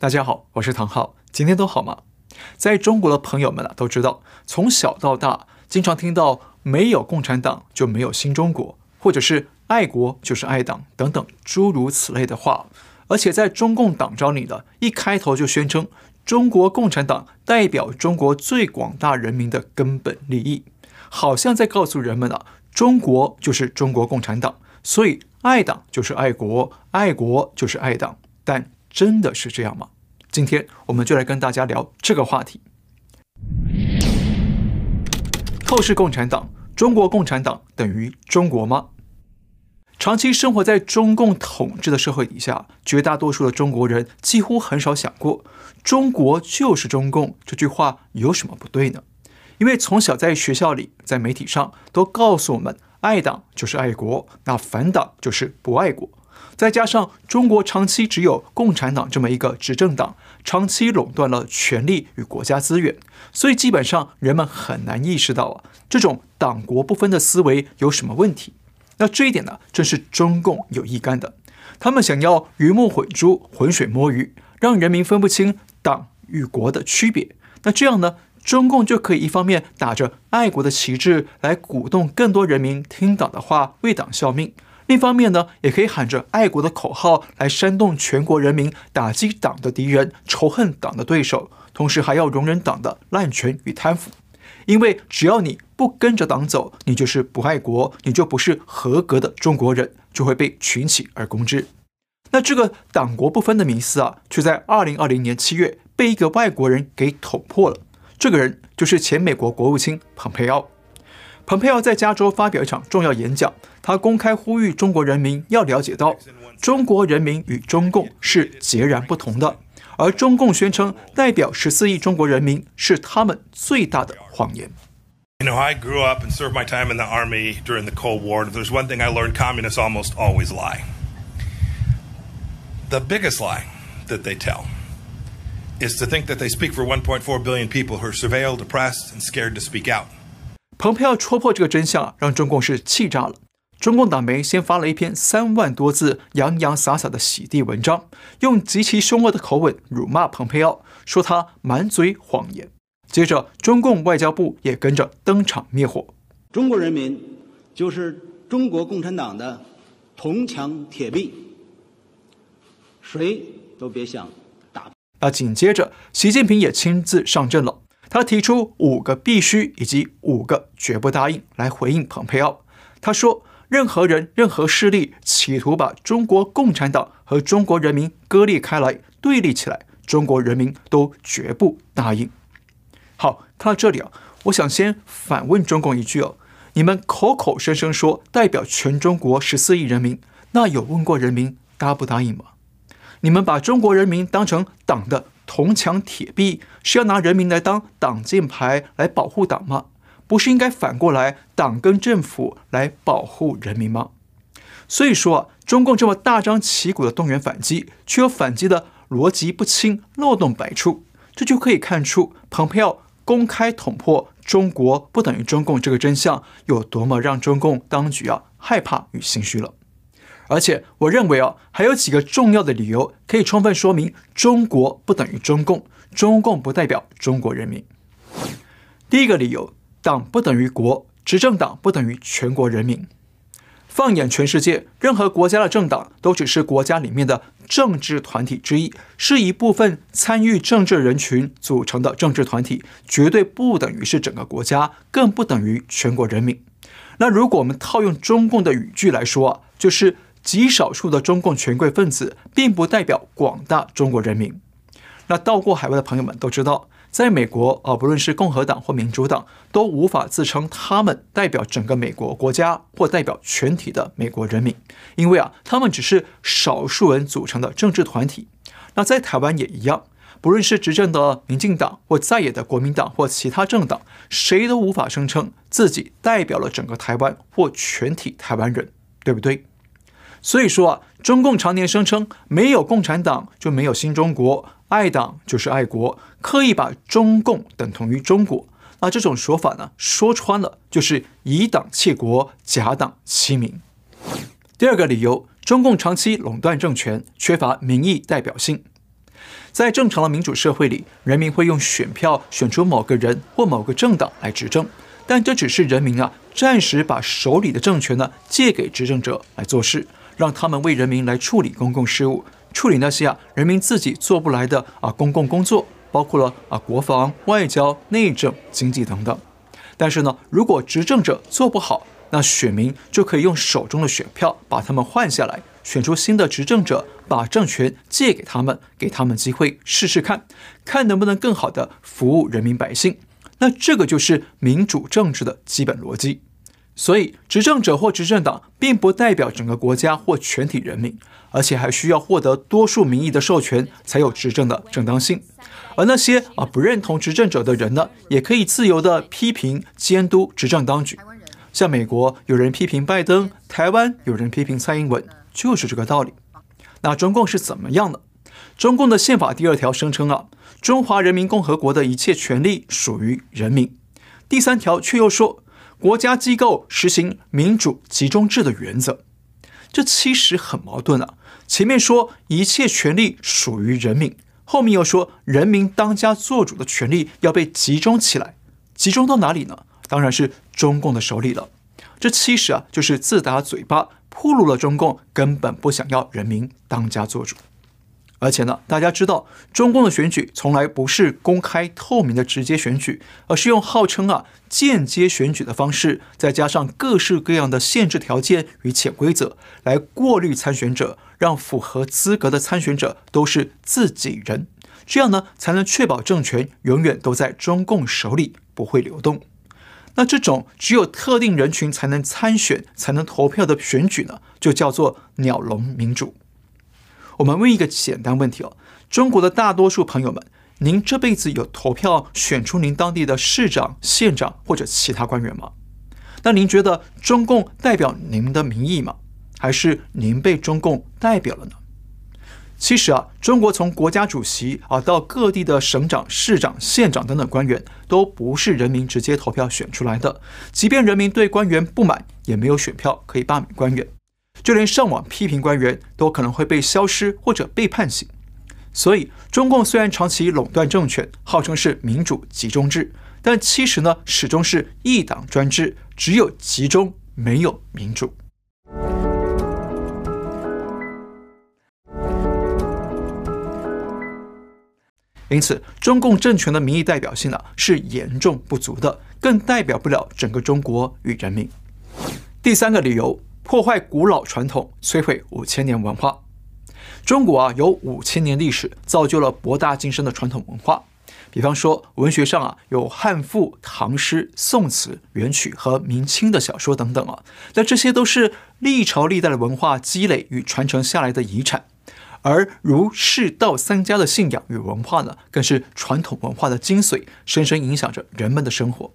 大家好，我是唐浩，今天都好吗？在中国的朋友们啊，都知道，从小到大，经常听到没有共产党就没有新中国，或者是爱国就是爱党等等诸如此类的话。而且在中共党章里的一开头就宣称，中国共产党代表中国最广大人民的根本利益，好像在告诉人们啊，中国就是中国共产党，所以爱党就是爱国，爱国就是爱党，但。真的是这样吗？今天我们就来跟大家聊这个话题。透视共产党，中国共产党等于中国吗？长期生活在中共统治的社会底下，绝大多数的中国人几乎很少想过“中国就是中共”这句话有什么不对呢？因为从小在学校里、在媒体上都告诉我们，爱党就是爱国，那反党就是不爱国。再加上中国长期只有共产党这么一个执政党，长期垄断了权力与国家资源，所以基本上人们很难意识到啊，这种党国不分的思维有什么问题。那这一点呢，正是中共有意干的。他们想要鱼目混珠、浑水摸鱼，让人民分不清党与国的区别。那这样呢，中共就可以一方面打着爱国的旗帜来鼓动更多人民听党的话、为党效命。另一方面呢，也可以喊着爱国的口号来煽动全国人民打击党的敌人、仇恨党的对手，同时还要容忍党的滥权与贪腐。因为只要你不跟着党走，你就是不爱国，你就不是合格的中国人，就会被群起而攻之。那这个党国不分的迷思啊，却在二零二零年七月被一个外国人给捅破了。这个人就是前美国国务卿蓬佩奥。蓬佩奥在加州发表一场重要演讲，他公开呼吁中国人民要了解到，中国人民与中共是截然不同的，而中共宣称代表十四亿中国人民是他们最大的谎言。You know, I grew up and served my time in the army during the Cold War. If there's one thing I learned, communists almost always lie. The biggest lie that they tell is to think that they speak for 1.4 billion people who are surveilled, oppressed, and scared to speak out. 蓬佩奥戳破这个真相啊，让中共是气炸了。中共党媒先发了一篇三万多字、洋洋洒洒的洗地文章，用极其凶恶的口吻辱骂蓬佩奥，说他满嘴谎言。接着，中共外交部也跟着登场灭火。中国人民就是中国共产党的铜墙铁壁，谁都别想打。那紧接着，习近平也亲自上阵了。他提出五个必须以及五个绝不答应来回应蓬佩奥。他说：“任何人、任何势力企图把中国共产党和中国人民割裂开来、对立起来，中国人民都绝不答应。”好，看到这里啊，我想先反问中共一句哦：你们口口声声说代表全中国十四亿人民，那有问过人民答不答应吗？你们把中国人民当成党的？铜墙铁壁是要拿人民来当挡箭牌来保护党吗？不是应该反过来，党跟政府来保护人民吗？所以说，中共这么大张旗鼓的动员反击，却又反击的逻辑不清、漏洞百出，这就可以看出蓬佩奥公开捅破“中国不等于中共”这个真相有多么让中共当局啊害怕与心虚了。而且，我认为啊，还有几个重要的理由可以充分说明中国不等于中共，中共不代表中国人民。第一个理由，党不等于国，执政党不等于全国人民。放眼全世界，任何国家的政党都只是国家里面的政治团体之一，是一部分参与政治人群组成的政治团体，绝对不等于是整个国家，更不等于全国人民。那如果我们套用中共的语句来说，就是。极少数的中共权贵分子，并不代表广大中国人民。那到过海外的朋友们都知道，在美国啊，不论是共和党或民主党，都无法自称他们代表整个美国国家或代表全体的美国人民，因为啊，他们只是少数人组成的政治团体。那在台湾也一样，不论是执政的民进党或在野的国民党或其他政党，谁都无法声称自己代表了整个台湾或全体台湾人，对不对？所以说啊，中共常年声称没有共产党就没有新中国，爱党就是爱国，刻意把中共等同于中国。那这种说法呢，说穿了就是以党窃国，假党欺民。第二个理由，中共长期垄断政权，缺乏民意代表性。在正常的民主社会里，人民会用选票选出某个人或某个政党来执政，但这只是人民啊暂时把手里的政权呢借给执政者来做事，让他们为人民来处理公共事务，处理那些啊人民自己做不来的啊公共工作，包括了啊国防、外交、内政、经济等等。但是呢，如果执政者做不好，那选民就可以用手中的选票把他们换下来，选出新的执政者，把政权借给他们，给他们机会试试看，看能不能更好的服务人民百姓。那这个就是民主政治的基本逻辑。所以，执政者或执政党并不代表整个国家或全体人民，而且还需要获得多数民意的授权才有执政的正当性。而那些啊不认同执政者的人呢，也可以自由地批评监督执政当局。像美国有人批评拜登，台湾有人批评蔡英文，就是这个道理。那中共是怎么样的？中共的宪法第二条声称啊，中华人民共和国的一切权利属于人民。第三条却又说，国家机构实行民主集中制的原则。这其实很矛盾啊。前面说一切权利属于人民。后面又说，人民当家作主的权利要被集中起来，集中到哪里呢？当然是中共的手里了。这其实啊，就是自打嘴巴，暴露了中共根本不想要人民当家作主。而且呢，大家知道，中共的选举从来不是公开透明的直接选举，而是用号称啊间接选举的方式，再加上各式各样的限制条件与潜规则，来过滤参选者。让符合资格的参选者都是自己人，这样呢才能确保政权永远都在中共手里，不会流动。那这种只有特定人群才能参选、才能投票的选举呢，就叫做鸟笼民主。我们问一个简单问题哦：中国的大多数朋友们，您这辈子有投票选出您当地的市长、县长或者其他官员吗？那您觉得中共代表您的民意吗？还是您被中共代表了呢？其实啊，中国从国家主席啊到各地的省长、市长、县长等等官员，都不是人民直接投票选出来的。即便人民对官员不满，也没有选票可以罢免官员。就连上网批评官员，都可能会被消失或者被判刑。所以，中共虽然长期垄断政权，号称是民主集中制，但其实呢，始终是一党专制，只有集中，没有民主。因此，中共政权的民意代表性呢是严重不足的，更代表不了整个中国与人民。第三个理由，破坏古老传统，摧毁五千年文化。中国啊有五千年历史，造就了博大精深的传统文化。比方说，文学上啊有汉赋、唐诗、宋词、元曲和明清的小说等等啊，那这些都是历朝历代的文化积累与传承下来的遗产。而儒释道三家的信仰与文化呢，更是传统文化的精髓，深深影响着人们的生活。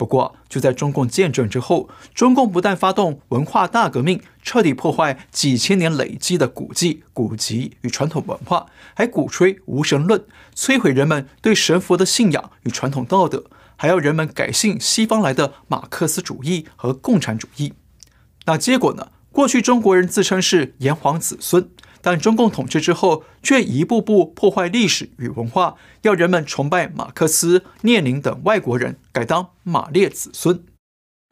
不过，就在中共建政之后，中共不但发动文化大革命，彻底破坏几千年累积的古迹、古籍与传统文化，还鼓吹无神论，摧毁人们对神佛的信仰与传统道德，还要人们改信西方来的马克思主义和共产主义。那结果呢？过去中国人自称是炎黄子孙。但中共统治之后，却一步步破坏历史与文化，要人们崇拜马克思、列宁等外国人，改当马列子孙。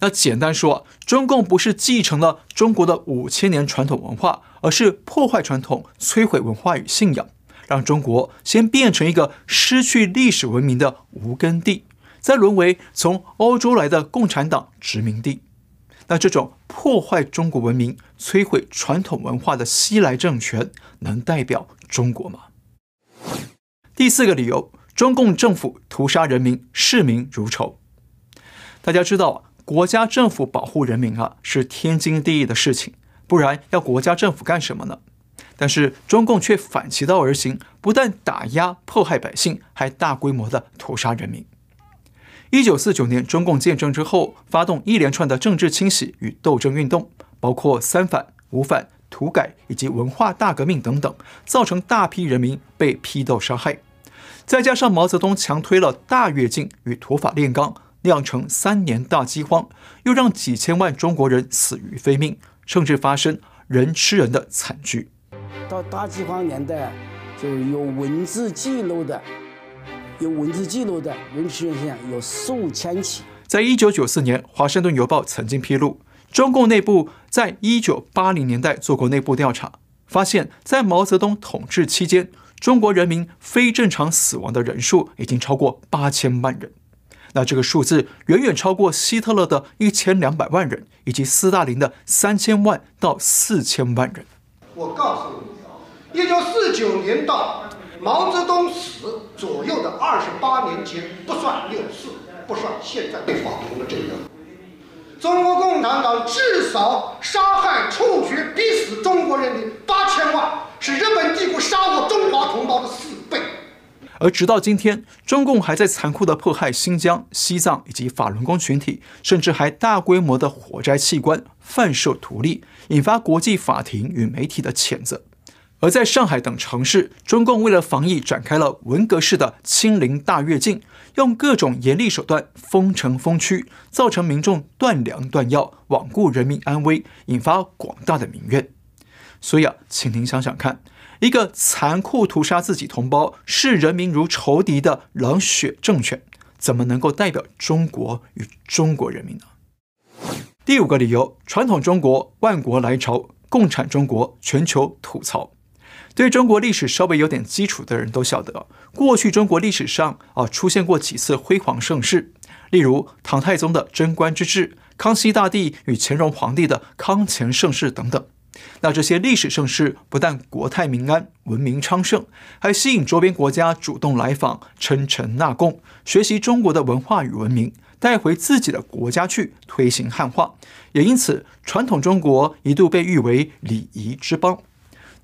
那简单说，中共不是继承了中国的五千年传统文化，而是破坏传统、摧毁文化与信仰，让中国先变成一个失去历史文明的无根地，再沦为从欧洲来的共产党殖民地。那这种破坏中国文明、摧毁传统文化的西来政权，能代表中国吗？第四个理由，中共政府屠杀人民，视民如仇。大家知道，国家政府保护人民啊，是天经地义的事情，不然要国家政府干什么呢？但是中共却反其道而行，不但打压迫害百姓，还大规模的屠杀人民。一九四九年，中共建政之后，发动一连串的政治清洗与斗争运动，包括三反、五反、土改以及文化大革命等等，造成大批人民被批斗杀害。再加上毛泽东强推了大跃进与土法炼钢，酿成三年大饥荒，又让几千万中国人死于非命，甚至发生人吃人的惨剧。到大饥荒年代。就有文字记录的，有文字记录的人吃人现象有数千起。在一九九四年，《华盛顿邮报》曾经披露，中共内部在一九八零年代做过内部调查，发现，在毛泽东统治期间，中国人民非正常死亡的人数已经超过八千万人。那这个数字远远超过希特勒的一千两百万人，以及斯大林的三千万到四千万人。我告诉你。一九四九年到毛泽东死左右的二十八年间，不算六四，不算现在被法庭的这个，中国共产党至少杀害、处决、逼死中国人民八千万，是日本帝国杀我中华同胞的四倍。而直到今天，中共还在残酷地迫害新疆、西藏以及法轮功群体，甚至还大规模的火摘器官、贩售图利，引发国际法庭与媒体的谴责。而在上海等城市，中共为了防疫，展开了文革式的清零大跃进，用各种严厉手段封城封区，造成民众断粮断药，罔顾人民安危，引发广大的民怨。所以啊，请您想想看，一个残酷屠杀自己同胞、视人民如仇敌的冷血政权，怎么能够代表中国与中国人民呢？第五个理由：传统中国万国来朝，共产中国全球吐槽。对中国历史稍微有点基础的人都晓得，过去中国历史上啊出现过几次辉煌盛世，例如唐太宗的贞观之治、康熙大帝与乾隆皇帝的康乾盛世等等。那这些历史盛世不但国泰民安、文明昌盛，还吸引周边国家主动来访、称臣纳贡，学习中国的文化与文明，带回自己的国家去推行汉化。也因此，传统中国一度被誉为礼仪之邦。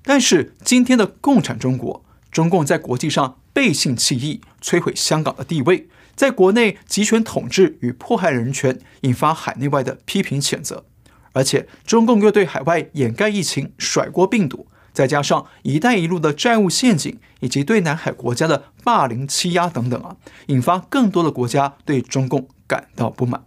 但是今天的共产中国，中共在国际上背信弃义，摧毁香港的地位，在国内集权统治与迫害人权，引发海内外的批评谴责。而且中共又对海外掩盖疫情、甩锅病毒，再加上“一带一路”的债务陷阱，以及对南海国家的霸凌欺压等等啊，引发更多的国家对中共感到不满。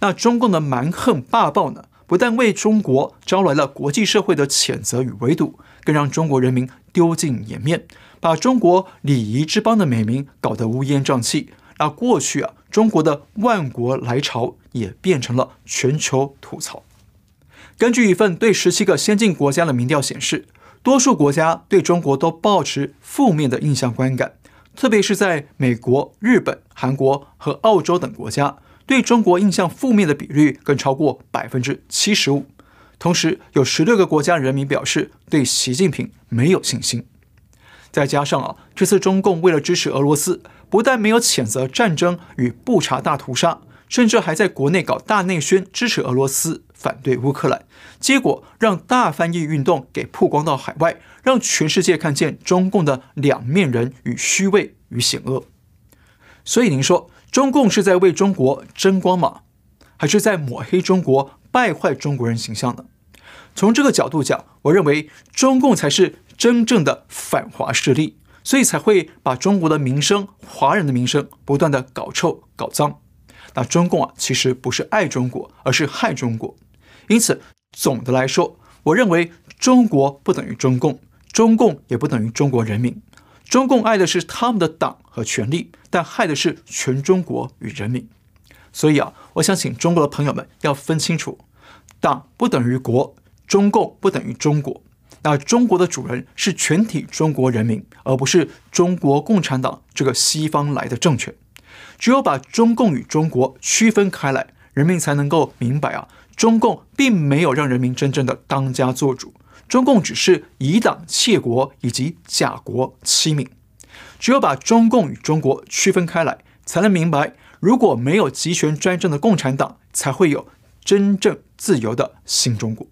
那中共的蛮横霸道呢，不但为中国招来了国际社会的谴责与围堵。更让中国人民丢尽颜面，把中国礼仪之邦的美名搞得乌烟瘴气。那过去啊，中国的万国来朝也变成了全球吐槽。根据一份对十七个先进国家的民调显示，多数国家对中国都抱持负面的印象观感，特别是在美国、日本、韩国和澳洲等国家，对中国印象负面的比率更超过百分之七十五。同时，有十六个国家人民表示对习近平没有信心。再加上啊，这次中共为了支持俄罗斯，不但没有谴责战争与布查大屠杀，甚至还在国内搞大内宣，支持俄罗斯，反对乌克兰。结果让大翻译运动给曝光到海外，让全世界看见中共的两面人与虚伪与险恶。所以您说，中共是在为中国争光吗？还是在抹黑中国？败坏中国人形象呢，从这个角度讲，我认为中共才是真正的反华势力，所以才会把中国的名声、华人的名声不断的搞臭、搞脏。那中共啊，其实不是爱中国，而是害中国。因此，总的来说，我认为中国不等于中共，中共也不等于中国人民。中共爱的是他们的党和权力，但害的是全中国与人民。所以啊，我想请中国的朋友们要分清楚，党不等于国，中共不等于中国。那中国的主人是全体中国人民，而不是中国共产党这个西方来的政权。只有把中共与中国区分开来，人民才能够明白啊，中共并没有让人民真正的当家作主，中共只是以党窃国以及假国欺民。只有把中共与中国区分开来，才能明白。如果没有集权专政的共产党，才会有真正自由的新中国。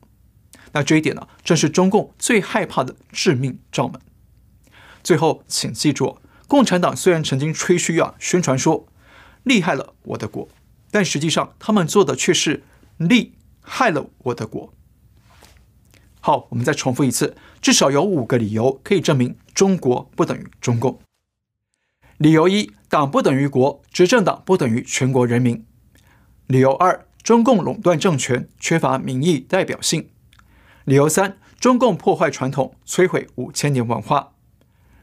那这一点呢，正是中共最害怕的致命罩门。最后，请记住，共产党虽然曾经吹嘘啊，宣传说厉害了我的国，但实际上他们做的却是厉害了我的国。好，我们再重复一次，至少有五个理由可以证明中国不等于中共。理由一：党不等于国，执政党不等于全国人民。理由二：中共垄断政权，缺乏民意代表性。理由三：中共破坏传统，摧毁五千年文化。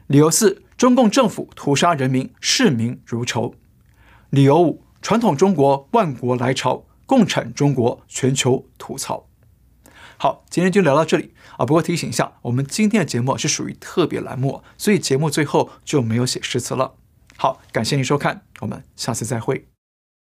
理由四：中共政府屠杀人民，视民如仇。理由五：传统中国万国来朝，共产中国全球吐槽。好，今天就聊到这里啊。不过提醒一下，我们今天的节目是属于特别栏目，所以节目最后就没有写诗词了。好，感谢您收看，我们下次再会。